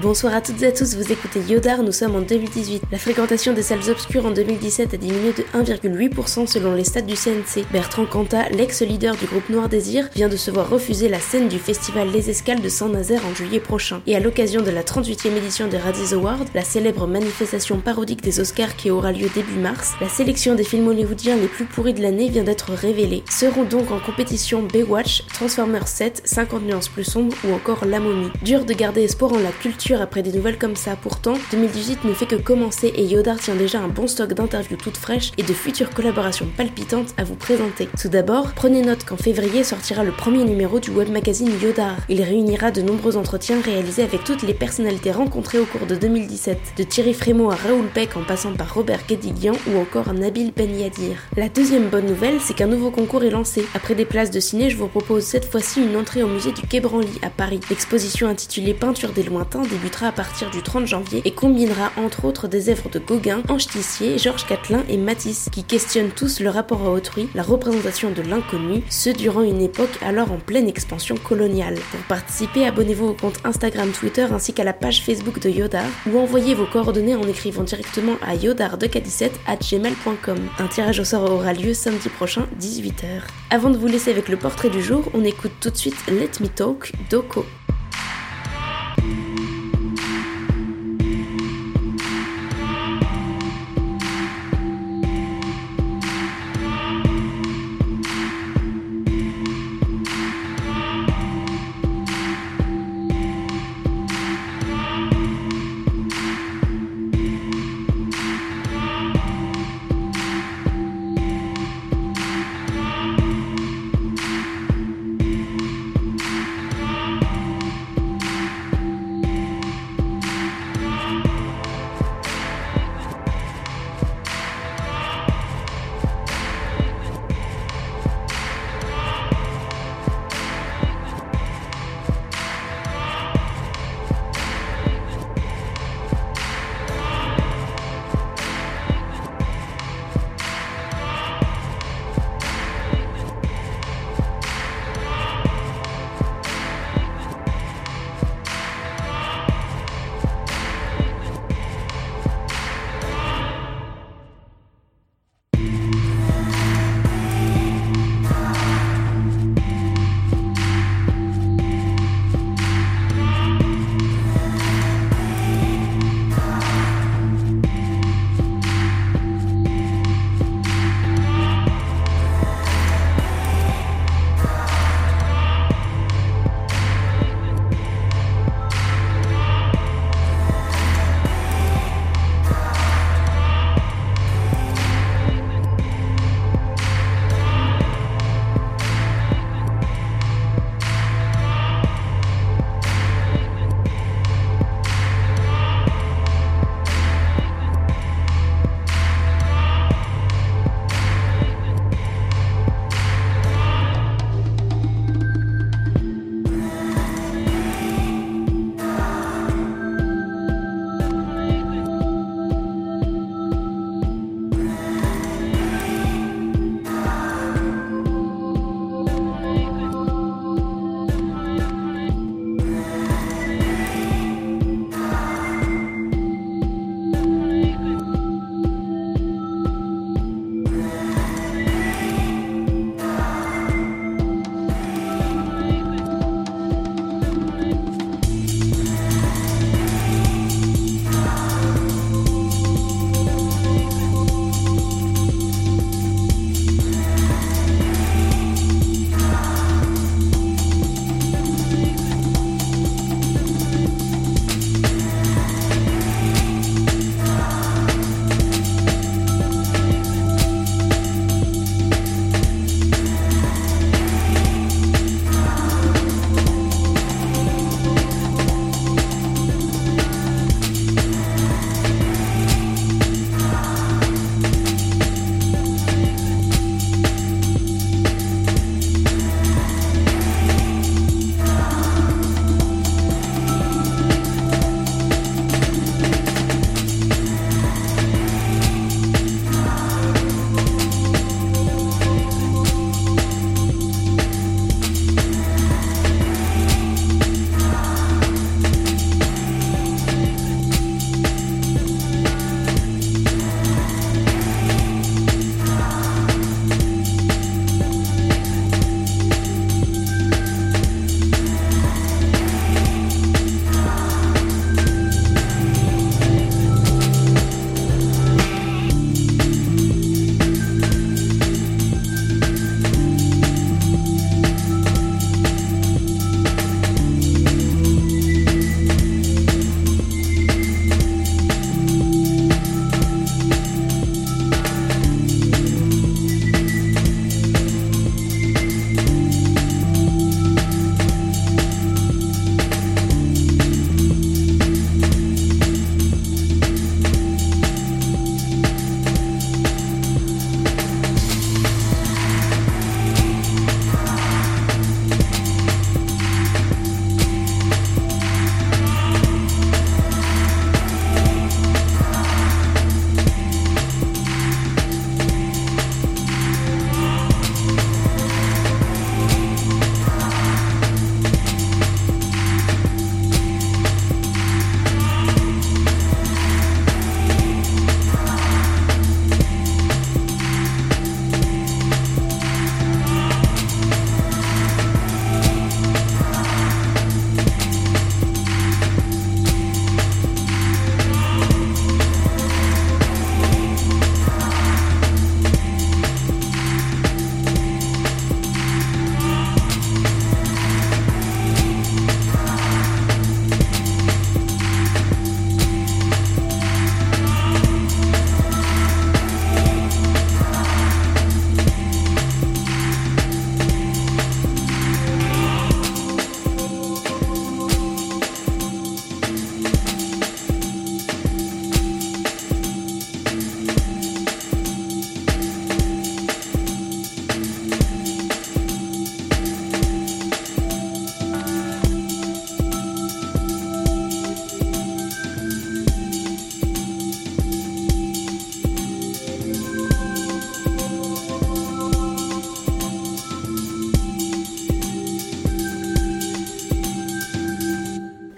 Bonsoir à toutes et à tous, vous écoutez Yodar, nous sommes en 2018. La fréquentation des salles obscures en 2017 a diminué de 1,8% selon les stats du CNC. Bertrand Cantat, l'ex-leader du groupe Noir Désir, vient de se voir refuser la scène du festival Les Escales de Saint-Nazaire en juillet prochain. Et à l'occasion de la 38e édition des Razzies Awards, la célèbre manifestation parodique des Oscars qui aura lieu début mars, la sélection des films hollywoodiens les plus pourris de l'année vient d'être révélée. Seront donc en compétition Baywatch, Transformers 7, 50 nuances plus sombres ou encore La Momie. Dur de garder espoir en la culture après des nouvelles comme ça. Pourtant, 2018 ne fait que commencer et Yodar tient déjà un bon stock d'interviews toutes fraîches et de futures collaborations palpitantes à vous présenter. Tout d'abord, prenez note qu'en février sortira le premier numéro du web magazine Yodar. Il réunira de nombreux entretiens réalisés avec toutes les personnalités rencontrées au cours de 2017, de Thierry Frémaux à Raoul Peck en passant par Robert Guédiguian ou encore Nabil Ben Yadir. La deuxième bonne nouvelle, c'est qu'un nouveau concours est lancé. Après des places de ciné, je vous propose cette fois-ci une entrée au musée du Quai Branly à Paris. L'exposition intitulée Peinture des lointains débutera à partir du 30 janvier et combinera entre autres des œuvres de Gauguin, Ange Tissier, Georges Catelin et Matisse qui questionnent tous le rapport à autrui, la représentation de l'inconnu, ce durant une époque alors en pleine expansion coloniale. Pour participer, abonnez-vous au compte Instagram, Twitter ainsi qu'à la page Facebook de Yodar ou envoyez vos coordonnées en écrivant directement à yodar2k17 Un tirage au sort aura lieu samedi prochain 18h. Avant de vous laisser avec le portrait du jour, on écoute tout de suite Let Me Talk d'Oko.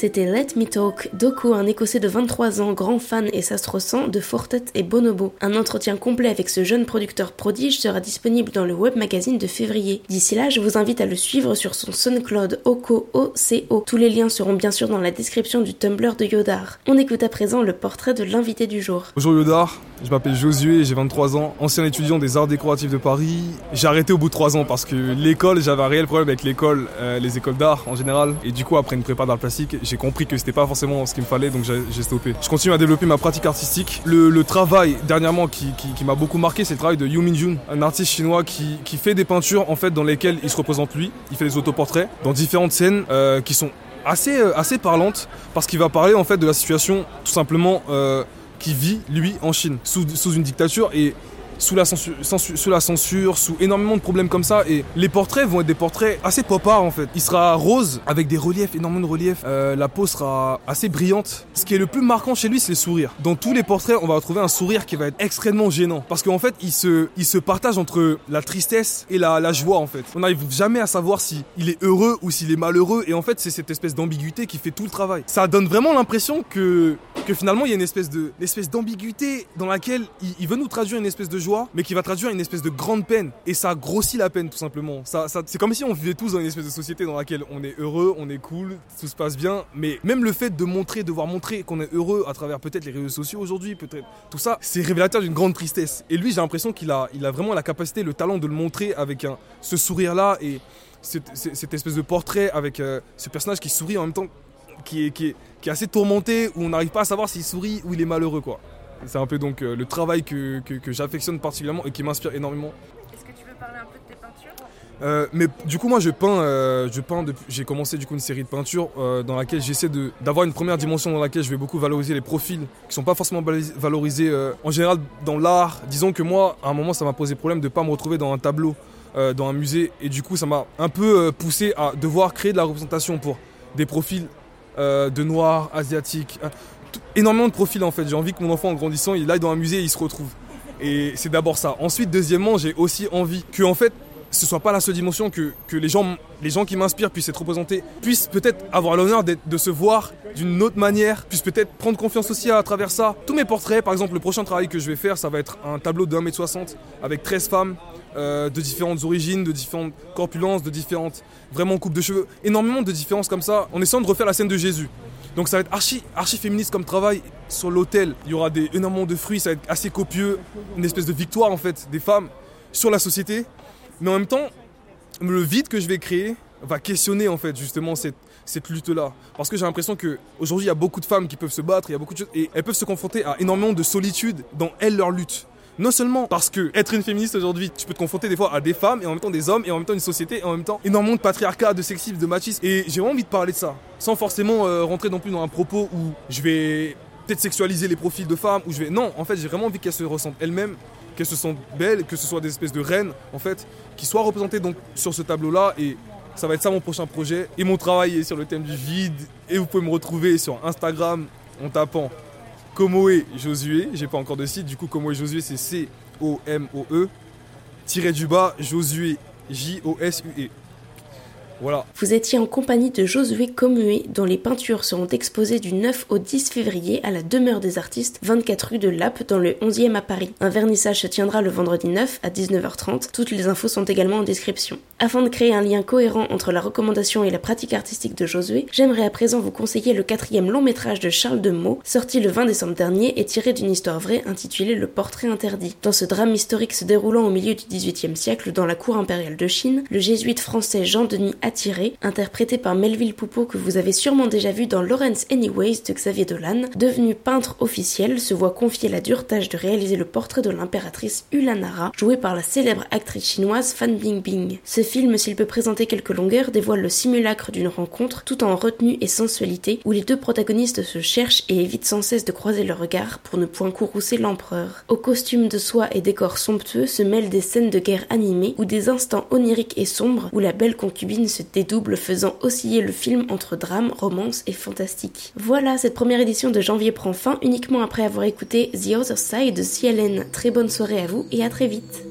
C'était Let Me Talk, Doku, un écossais de 23 ans, grand fan et sang de Fortet et Bonobo. Un entretien complet avec ce jeune producteur prodige sera disponible dans le web magazine de février. D'ici là, je vous invite à le suivre sur son SoundCloud Oko OCO. Tous les liens seront bien sûr dans la description du Tumblr de Yodar. On écoute à présent le portrait de l'invité du jour. Bonjour Yodar, je m'appelle Josué, j'ai 23 ans, ancien étudiant des arts décoratifs de Paris. J'ai arrêté au bout de 3 ans parce que l'école, j'avais un réel problème avec l'école, euh, les écoles d'art en général. Et du coup, après une prépa d'art plastique, j'ai compris que c'était pas forcément ce qu'il me fallait, donc j'ai stoppé. Je continue à développer ma pratique artistique. Le, travail, dernièrement, qui, m'a beaucoup marqué, c'est le travail de Yu Minjun, un artiste chinois qui, fait des peintures en fait dans lesquelles il se représente lui. Il fait des autoportraits dans différentes scènes euh, qui sont assez, euh, assez parlantes parce qu'il va parler en fait de la situation tout simplement qui vit, lui, en Chine, sous, sous une dictature. Et sous la, censure, sous la censure, sous énormément de problèmes comme ça. Et les portraits vont être des portraits assez pop art en fait. Il sera rose avec des reliefs, énormément de reliefs. Euh, la peau sera assez brillante. Ce qui est le plus marquant chez lui, c'est le sourire. Dans tous les portraits, on va retrouver un sourire qui va être extrêmement gênant. Parce qu'en fait, il se, il se partage entre la tristesse et la, joie en fait. On n'arrive jamais à savoir si il est heureux ou s'il est malheureux. Et en fait, c'est cette espèce d'ambiguïté qui fait tout le travail. Ça donne vraiment l'impression que, que finalement, il y a une espèce d'ambiguïté dans laquelle il, il veut nous traduire une espèce de joie mais qui va traduire une espèce de grande peine. Et ça grossit la peine, tout simplement. Ça, c'est comme si on vivait tous dans une espèce de société dans laquelle on est heureux, on est cool, tout se passe bien. Mais même le fait de montrer, de voir montrer qu'on est heureux à travers peut-être les réseaux sociaux aujourd'hui, peut-être tout ça, c'est révélateur d'une grande tristesse. Et lui, j'ai l'impression qu'il a, il a vraiment la capacité, le talent de le montrer avec ce sourire-là et cette, espèce de portrait avec euh, ce personnage qui sourit en même temps, qui est, qui est, qui est assez tourmenté, où on n'arrive pas à savoir s'il sourit ou il est malheureux, quoi. C'est un peu donc euh, le travail que, que, j'affectionne particulièrement et qui m'inspire énormément. Est-ce que tu veux parler un peu de tes peintures? Euh, mais du coup moi je peins, euh, je peins j'ai commencé du coup une série de peintures dans laquelle j'essaie d'avoir une première dimension dans laquelle je vais beaucoup valoriser les profils qui sont pas forcément valorisés en général dans l'art. Disons que moi à un moment ça m'a posé problème de pas me retrouver dans un tableau, dans un musée et du coup ça m'a un peu poussé à devoir créer de la représentation pour des profils de noirs, asiatiques, énormément de profils en fait. J'ai envie que mon enfant en grandissant, il aille dans un musée et il se retrouve. Et c'est d'abord ça. Ensuite, deuxièmement, j'ai aussi envie que en fait, ce soit pas la seule dimension que, les, gens, les gens qui m'inspirent puissent être représentés, puissent peut-être avoir l'honneur de se voir d'une autre manière, puissent peut-être prendre confiance aussi à, travers ça. Tous mes portraits, par exemple, le prochain travail que je vais faire, ça va être un tableau de 1m60 avec 13 femmes euh, de différentes origines, de différentes corpulences, de différentes vraiment coupes de cheveux, énormément de différences comme ça, en essayant de refaire la scène de Jésus. Donc ça va être archi, archi féministe comme travail. Sur l'autel, il y aura des, énormément de fruits, ça va être assez copieux, une espèce de victoire en fait des femmes sur la société. Mais en même temps, le vide que je vais créer va questionner en fait justement cette, cette lutte-là. Parce que j'ai l'impression qu'aujourd'hui, il y a beaucoup de femmes qui peuvent se battre, il y a beaucoup de choses, et elles peuvent se confronter à énormément de solitude dans elles, leur lutte. Non seulement parce que être une féministe aujourd'hui, tu peux te confronter des fois à des femmes et en même temps des hommes et en même temps une société et en même temps énormément de patriarcat, de sexisme, de machisme. Et j'ai envie de parler de ça, sans forcément euh, rentrer non plus dans un propos où je vais peut-être sexualiser les profils de femmes, où je vais. Non, en fait, j'ai vraiment envie qu'elles se ressentent elles-mêmes, qu'elles se sentent belles, que ce soit des espèces de reines, en fait, qui soient représentées donc sur ce tableau-là et ça va être ça mon prochain projet. Et mon travail est sur le thème du vide. Et vous pouvez me retrouver sur Instagram en tapant Komoe Josué, j'ai pas encore de site, du coup Komoe Josué c'est C-O-M-O-E, tiré du bas Josué J-O-S-U-E. Vous étiez en compagnie de Josué Commué, dont les peintures seront exposées du 9 au 10 février à la demeure des artistes, 24 rue de Lappe, dans le 11e à Paris. Un vernissage se tiendra le vendredi 9 à 19h30. Toutes les infos sont également en description. Afin de créer un lien cohérent entre la recommandation et la pratique artistique de Josué, j'aimerais à présent vous conseiller le quatrième long métrage de Charles de Meaux, sorti le 20 décembre dernier et tiré d'une histoire vraie intitulée Le Portrait interdit. Dans ce drame historique se déroulant au milieu du XVIIIe siècle dans la cour impériale de Chine, le jésuite français Jean-Denis Attiré, interprété par Melville Poupeau que vous avez sûrement déjà vu dans Lawrence Anyways de Xavier Dolan, devenu peintre officiel, se voit confier la dure tâche de réaliser le portrait de l'impératrice Ulanara, jouée par la célèbre actrice chinoise Fan Bingbing film, s'il peut présenter quelques longueurs, dévoile le simulacre d'une rencontre tout en retenue et sensualité où les deux protagonistes se cherchent et évitent sans cesse de croiser leurs regards pour ne point courroucer l'empereur. Au costume de soie et décors somptueux se mêlent des scènes de guerre animées ou des instants oniriques et sombres où la belle concubine se dédouble faisant osciller le film entre drame, romance et fantastique. Voilà, cette première édition de janvier prend fin uniquement après avoir écouté The Other Side de CLN. Très bonne soirée à vous et à très vite.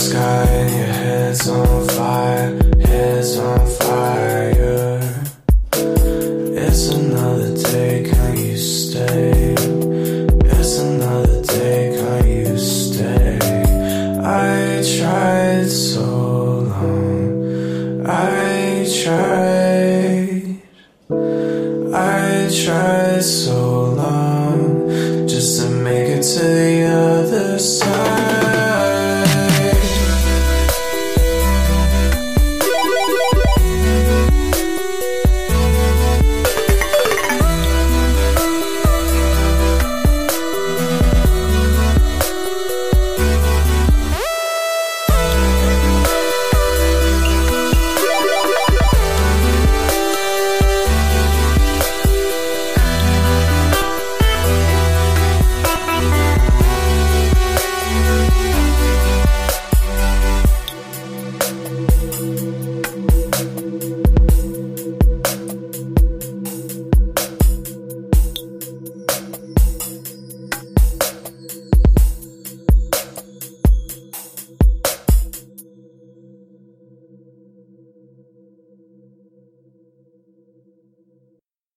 Sky your head's on fire, head's on fire. It's another day, can you stay? It's another day, can you stay? I tried so long, I tried, I tried so long just to make it to the other side.